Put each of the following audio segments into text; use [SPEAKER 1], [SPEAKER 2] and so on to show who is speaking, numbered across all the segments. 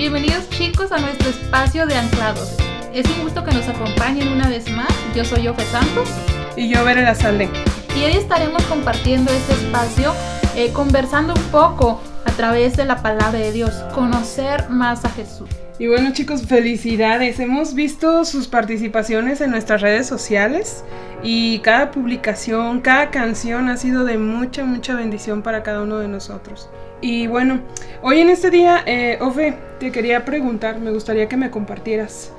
[SPEAKER 1] Bienvenidos chicos a nuestro espacio de anclados. Es un gusto que nos acompañen una vez más. Yo soy Ofe Santos.
[SPEAKER 2] Y yo, Vera La Salde.
[SPEAKER 1] Y hoy estaremos compartiendo este espacio, eh, conversando un poco a través de la palabra de Dios, conocer más a Jesús.
[SPEAKER 2] Y bueno chicos, felicidades. Hemos visto sus participaciones en nuestras redes sociales y cada publicación, cada canción ha sido de mucha, mucha bendición para cada uno de nosotros. Y bueno, hoy en este día, eh, Ofe, te quería preguntar, me gustaría que me compartieras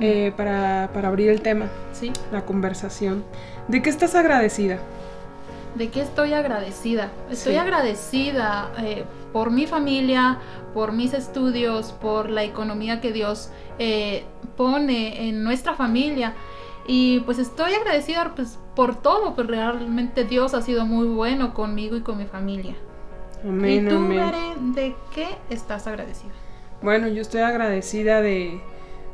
[SPEAKER 2] eh, para, abrir el tema,
[SPEAKER 1] ¿Sí?
[SPEAKER 2] la conversación. ¿De qué estás agradecida?
[SPEAKER 1] ¿De qué estoy agradecida? Estoy agradecida eh, por mi familia, por mis estudios, por la economía que Dios eh, pone en nuestra familia. Y pues estoy agradecida pues, por todo, pues realmente Dios ha sido muy bueno conmigo y con mi familia.
[SPEAKER 2] Amén,
[SPEAKER 1] ¿Y tú,
[SPEAKER 2] amén.
[SPEAKER 1] ¿de qué estás agradecida?
[SPEAKER 2] Bueno, yo estoy agradecida de,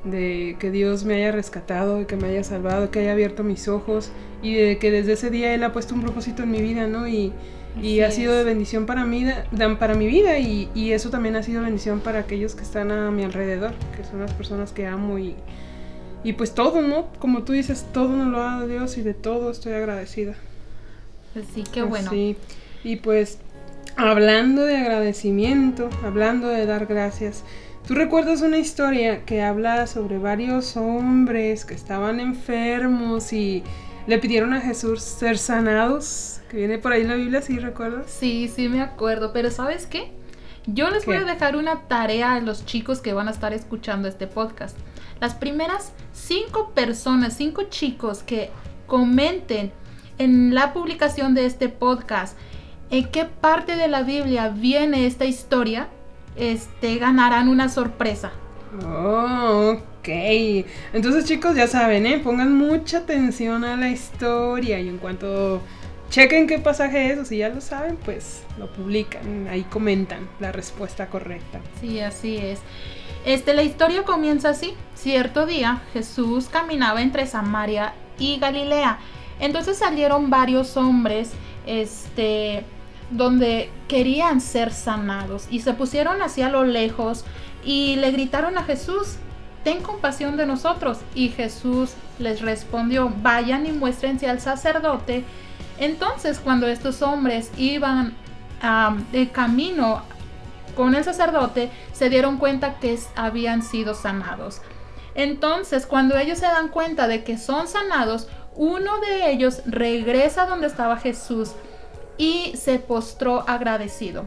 [SPEAKER 2] de que Dios me haya rescatado, que me haya salvado, que haya abierto mis ojos y de que desde ese día Él ha puesto un propósito en mi vida, ¿no? Y, y ha sido de bendición para mí, para mi vida y, y, eso también ha sido bendición para aquellos que están a mi alrededor, que son las personas que amo y, y pues todo, ¿no? Como tú dices, todo nos lo ha dado Dios y de todo estoy agradecida.
[SPEAKER 1] Pues sí, qué bueno.
[SPEAKER 2] Sí, y pues hablando de agradecimiento, hablando de dar gracias, ¿tú recuerdas una historia que habla sobre varios hombres que estaban enfermos y le pidieron a Jesús ser sanados? Que viene por ahí en la Biblia, ¿sí recuerdas?
[SPEAKER 1] Sí, sí me acuerdo, pero ¿sabes qué? Yo les voy a dejar una tarea a los chicos que van a estar escuchando este podcast. Las primeras cinco personas, cinco chicos que comenten en la publicación de este podcast en qué parte de la Biblia viene esta historia, este, ganarán una sorpresa.
[SPEAKER 2] Oh, ok. Entonces chicos ya saben, ¿eh? pongan mucha atención a la historia y en cuanto chequen qué pasaje es o si ya lo saben, pues lo publican, ahí comentan la respuesta correcta.
[SPEAKER 1] Sí, así es. Este, la historia comienza así. Cierto día Jesús caminaba entre Samaria y Galilea. Entonces salieron varios hombres, este, donde querían ser sanados y se pusieron hacia lo lejos y le gritaron a Jesús, ten compasión de nosotros. Y Jesús les respondió, vayan y muéstrense al sacerdote. Entonces cuando estos hombres iban de camino con el sacerdote, se dieron cuenta que habían sido sanados. Entonces cuando ellos se dan cuenta de que son sanados, uno de ellos regresa donde estaba Jesús y se postró agradecido.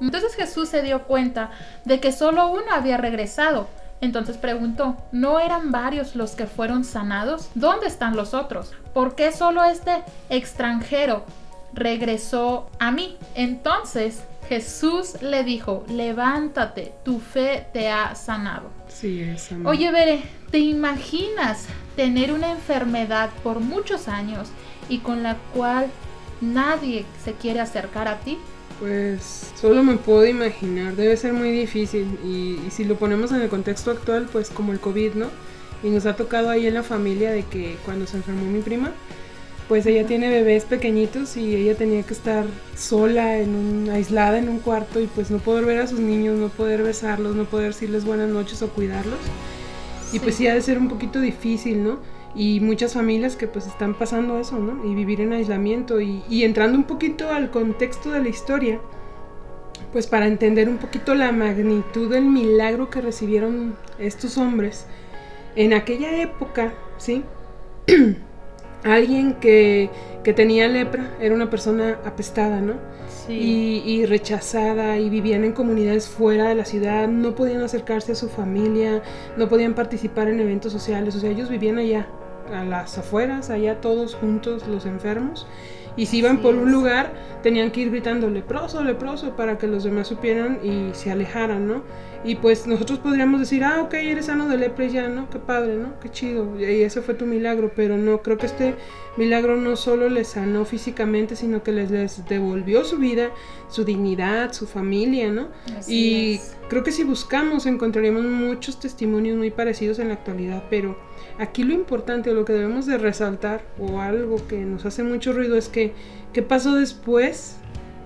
[SPEAKER 1] Entonces Jesús se dio cuenta de que solo uno había regresado. Entonces preguntó, ¿no eran varios los que fueron sanados? ¿Dónde están los otros? ¿Por qué solo este extranjero regresó a mí? Entonces Jesús le dijo, levántate, tu fe te ha sanado.
[SPEAKER 2] Sí, es
[SPEAKER 1] Oye, Bere, ¿te imaginas tener una enfermedad por muchos años y con la cual nadie se quiere acercar a ti?
[SPEAKER 2] Pues solo me puedo imaginar, debe ser muy difícil y, si lo ponemos en el contexto actual, pues como el COVID, ¿no? Y nos ha tocado ahí en la familia de que cuando se enfermó mi prima, pues ella tiene bebés pequeñitos y ella tenía que estar sola, en un, aislada en un cuarto y pues no poder ver a sus niños, no poder besarlos, no poder decirles buenas noches o cuidarlos. Y pues sí ha de ser un poquito difícil, ¿no? Y muchas familias que pues están pasando eso, ¿no? Y vivir en aislamiento y, entrando un poquito al contexto de la historia, pues para entender un poquito la magnitud del milagro que recibieron estos hombres. En aquella época, ¿sí? Alguien que, que, tenía lepra era una persona apestada, ¿no? Sí. Y, y, rechazada y vivían en comunidades fuera de la ciudad, no podían acercarse a su familia, no podían participar en eventos sociales, o sea, ellos vivían allá, a las afueras, allá todos juntos los enfermos. Y si iban por un lugar, tenían que ir gritando leproso, leproso, para que los demás supieran y se alejaran, ¿no? Y pues nosotros podríamos decir, ah, ok, eres sano de lepra y ya, ¿no? Qué padre, ¿no? Qué chido. Y ese fue tu milagro, pero no, creo que este milagro no solo les sanó físicamente, sino que les, les devolvió su vida, su dignidad, su familia, ¿no? y creo que si buscamos encontraríamos muchos testimonios muy parecidos en la actualidad, pero Aquí lo importante o lo que debemos de resaltar o algo que nos hace mucho ruido es que qué pasó después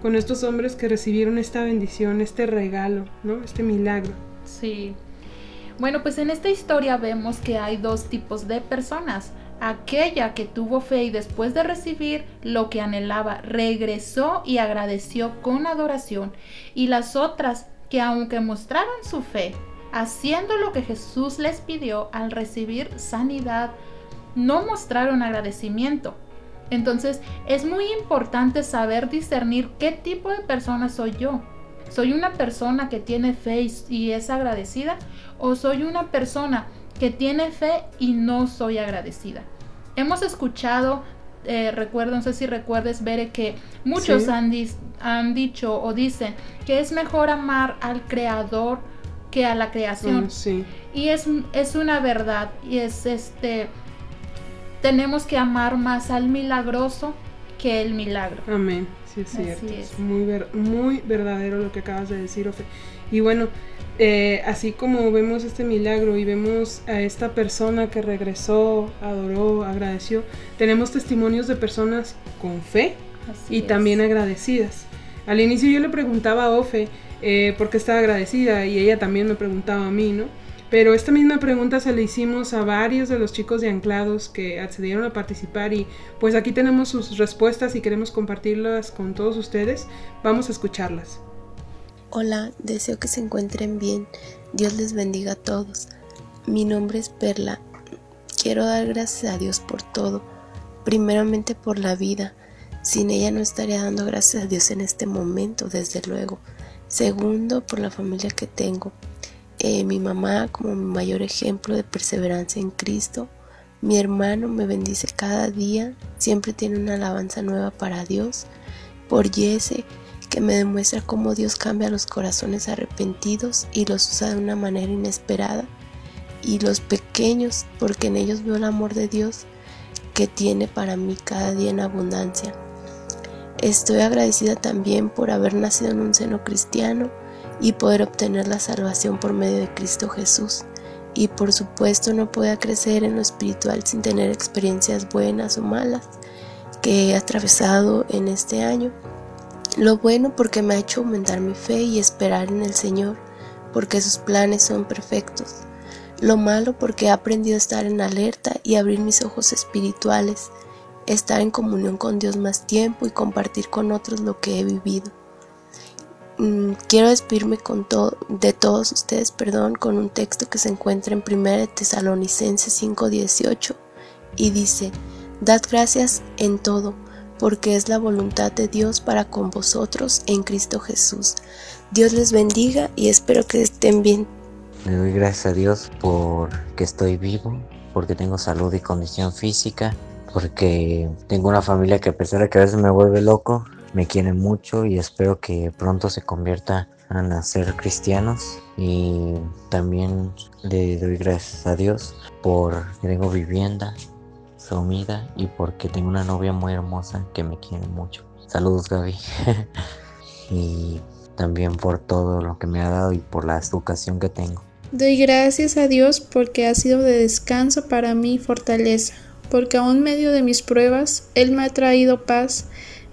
[SPEAKER 2] con estos hombres que recibieron esta bendición, este regalo, ¿no? Este milagro.
[SPEAKER 1] Sí. Bueno, pues en esta historia vemos que hay dos tipos de personas. Aquella que tuvo fe y después de recibir lo que anhelaba, regresó y agradeció con adoración. Y las otras que aunque mostraron su fe, haciendo lo que Jesús les pidió al recibir sanidad, no mostraron agradecimiento. Entonces es muy importante saber discernir qué tipo de persona soy yo. ¿Soy una persona que tiene fe y es agradecida? ¿O soy una persona que tiene fe y no soy agradecida? Hemos escuchado, eh, recuerdo, no sé si recuerdes, ver que muchos han, han, dicho o dicen que es mejor amar al creador que a la creación.
[SPEAKER 2] Mm,
[SPEAKER 1] y es, es una verdad. Y es este. Tenemos que amar más al milagroso que el milagro.
[SPEAKER 2] Amén. Sí, es cierto. Es. muy, muy verdadero lo que acabas de decir, Ofe. Y bueno, eh, así como vemos este milagro y vemos a esta persona que regresó, adoró, agradeció, tenemos testimonios de personas con fe y también agradecidas. Al inicio yo le preguntaba a Ofe eh, por qué estaba agradecida y ella también me preguntaba a mí, ¿no? Pero esta misma pregunta se le hicimos a varios de los chicos de Anclados que accedieron a participar y pues aquí tenemos sus respuestas y queremos compartirlas con todos ustedes. Vamos a escucharlas.
[SPEAKER 3] Hola, deseo que se encuentren bien. Dios les bendiga a todos. Mi nombre es Perla. Quiero dar gracias a Dios por todo. Primeramente por la vida. Sin ella no estaría dando gracias a Dios en este momento, desde luego. Segundo, por la familia que tengo. Eh, mi mamá como mi mayor ejemplo de perseverancia en Cristo. Mi hermano me bendice cada día, siempre tiene una alabanza nueva para Dios. Por Jesse, que me demuestra cómo Dios cambia los corazones arrepentidos y los usa de una manera inesperada. Y los pequeños, porque en ellos veo el amor de Dios que tiene para mí cada día en abundancia. Estoy agradecida también por haber nacido en un seno cristiano y poder obtener la salvación por medio de Cristo Jesús. Y por supuesto no puedo crecer en lo espiritual sin tener experiencias buenas o malas que he atravesado en este año. Lo bueno porque me ha hecho aumentar mi fe y esperar en el Señor, porque sus planes son perfectos. Lo malo porque he aprendido a estar en alerta y abrir mis ojos espirituales, estar en comunión con Dios más tiempo y compartir con otros lo que he vivido. Mm, quiero despedirme con de todos ustedes, perdón, con un texto que se encuentra en 1 Tesalonicenses 5:18 y dice, Dad gracias en todo, porque es la voluntad de Dios para con vosotros en Cristo Jesús. Dios les bendiga y espero que estén bien.
[SPEAKER 4] Le doy gracias a Dios porque estoy vivo, porque tengo salud y condición física, porque tengo una familia que a pesar de que a veces me vuelve loco, me quieren mucho y espero que pronto se convierta a ser cristianos y también le doy gracias a Dios por que tengo vivienda, comida y porque tengo una novia muy hermosa que me quiere mucho. Saludos Gaby. y también por todo lo que me ha dado y por la educación que tengo.
[SPEAKER 5] Doy gracias a Dios porque ha sido de descanso para mí fortaleza, porque aún medio de mis pruebas, Él me ha traído paz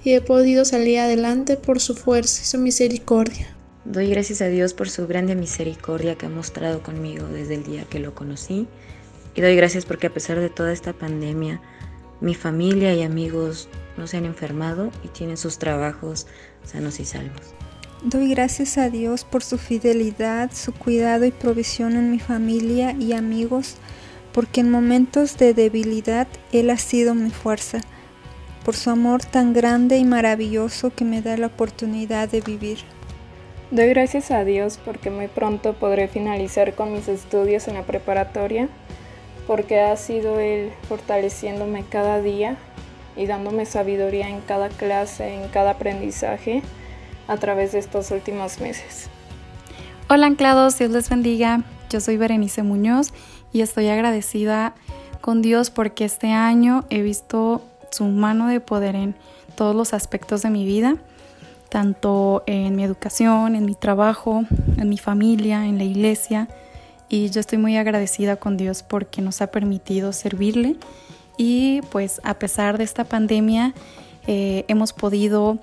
[SPEAKER 5] y he podido salir adelante por su fuerza y su misericordia.
[SPEAKER 6] Doy gracias a Dios por su grande misericordia que ha mostrado conmigo desde el día que lo conocí y doy gracias porque a pesar de toda esta pandemia, mi familia y amigos no se han enfermado y tienen sus trabajos sanos y salvos.
[SPEAKER 7] Doy gracias a Dios por su fidelidad, su cuidado y provisión en mi familia y amigos, porque en momentos de debilidad Él ha sido mi fuerza por su amor tan grande y maravilloso que me da la oportunidad de vivir.
[SPEAKER 8] Doy gracias a Dios porque muy pronto podré finalizar con mis estudios en la preparatoria, porque ha sido Él fortaleciéndome cada día y dándome sabiduría en cada clase, en cada aprendizaje a través de estos últimos meses.
[SPEAKER 9] Hola anclados, Dios les bendiga. Yo soy Berenice Muñoz y estoy agradecida con Dios porque este año he visto su mano de poder en todos los aspectos de mi vida, tanto en mi educación, en mi trabajo, en mi familia, en la iglesia. Y yo estoy muy agradecida con Dios porque nos ha permitido servirle. Y pues a pesar de esta pandemia, eh, hemos podido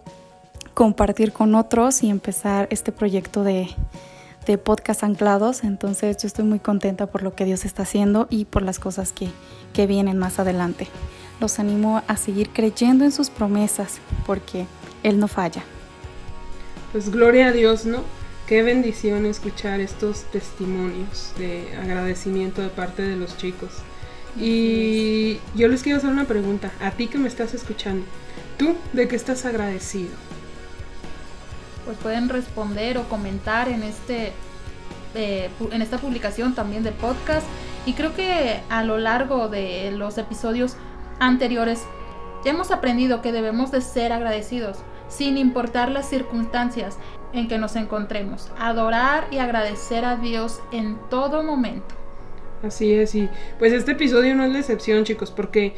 [SPEAKER 9] compartir con otros y empezar este proyecto de, de podcast anclados. Entonces yo estoy muy contenta por lo que Dios está haciendo y por las cosas que, que vienen más adelante. Los animo a seguir creyendo en sus promesas porque Él no falla.
[SPEAKER 2] Pues gloria a Dios, ¿no? Qué bendición escuchar estos testimonios de agradecimiento de parte de los chicos. Y yo les quiero hacer una pregunta, a ti que me estás escuchando, ¿tú de qué estás agradecido?
[SPEAKER 1] Pues pueden responder o comentar en este eh, en esta publicación también de podcast y creo que a lo largo de los episodios anteriores ya hemos aprendido que debemos de ser agradecidos sin importar las circunstancias en que nos encontremos, adorar y agradecer a Dios en todo momento.
[SPEAKER 2] Así es, y pues este episodio no es la excepción, chicos, porque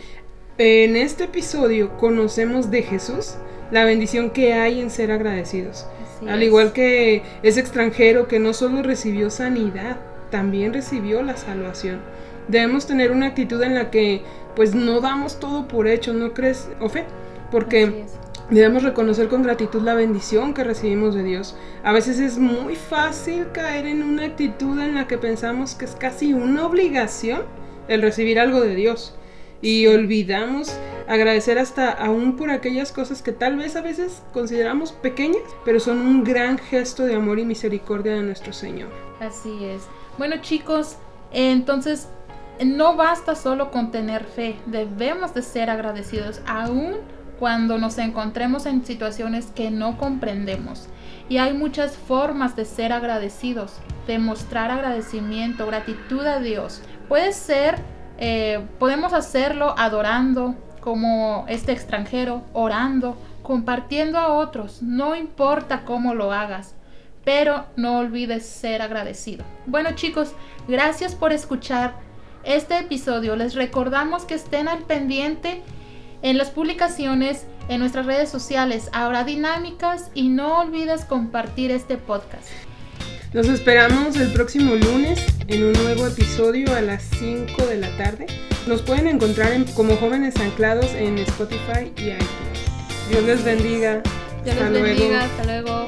[SPEAKER 2] en este episodio conocemos de Jesús la bendición que hay en ser agradecidos. Al igual que ese extranjero que no solo recibió sanidad, también recibió la salvación. Debemos tener una actitud en la que pues no damos todo por hecho, ¿no crees, Ofe? Porque Debemos reconocer con gratitud la bendición que recibimos de Dios. A veces es muy fácil caer en una actitud en la que pensamos que es casi una obligación el recibir algo de Dios. Y olvidamos agradecer hasta aún por aquellas cosas que tal vez a veces consideramos pequeñas, pero son un gran gesto de amor y misericordia de nuestro Señor.
[SPEAKER 1] Así es. Bueno chicos, entonces no basta solo con tener fe, debemos de ser agradecidos aún cuando nos encontremos en situaciones que no comprendemos. Y hay muchas formas de ser agradecidos, de mostrar agradecimiento, gratitud a Dios. Puede ser, eh, podemos hacerlo adorando como este extranjero, orando, compartiendo a otros, no importa cómo lo hagas, pero no olvides ser agradecido. Bueno chicos, gracias por escuchar este episodio. Les recordamos que estén al pendiente en las publicaciones, en nuestras redes sociales. Habrá dinámicas y no olvides compartir este podcast.
[SPEAKER 2] Nos esperamos el próximo lunes en un nuevo episodio a las 5 de la tarde. Nos pueden encontrar como jóvenes anclados en Spotify y iTunes. Dios les bendiga.
[SPEAKER 1] Dios les bendiga. Hasta luego.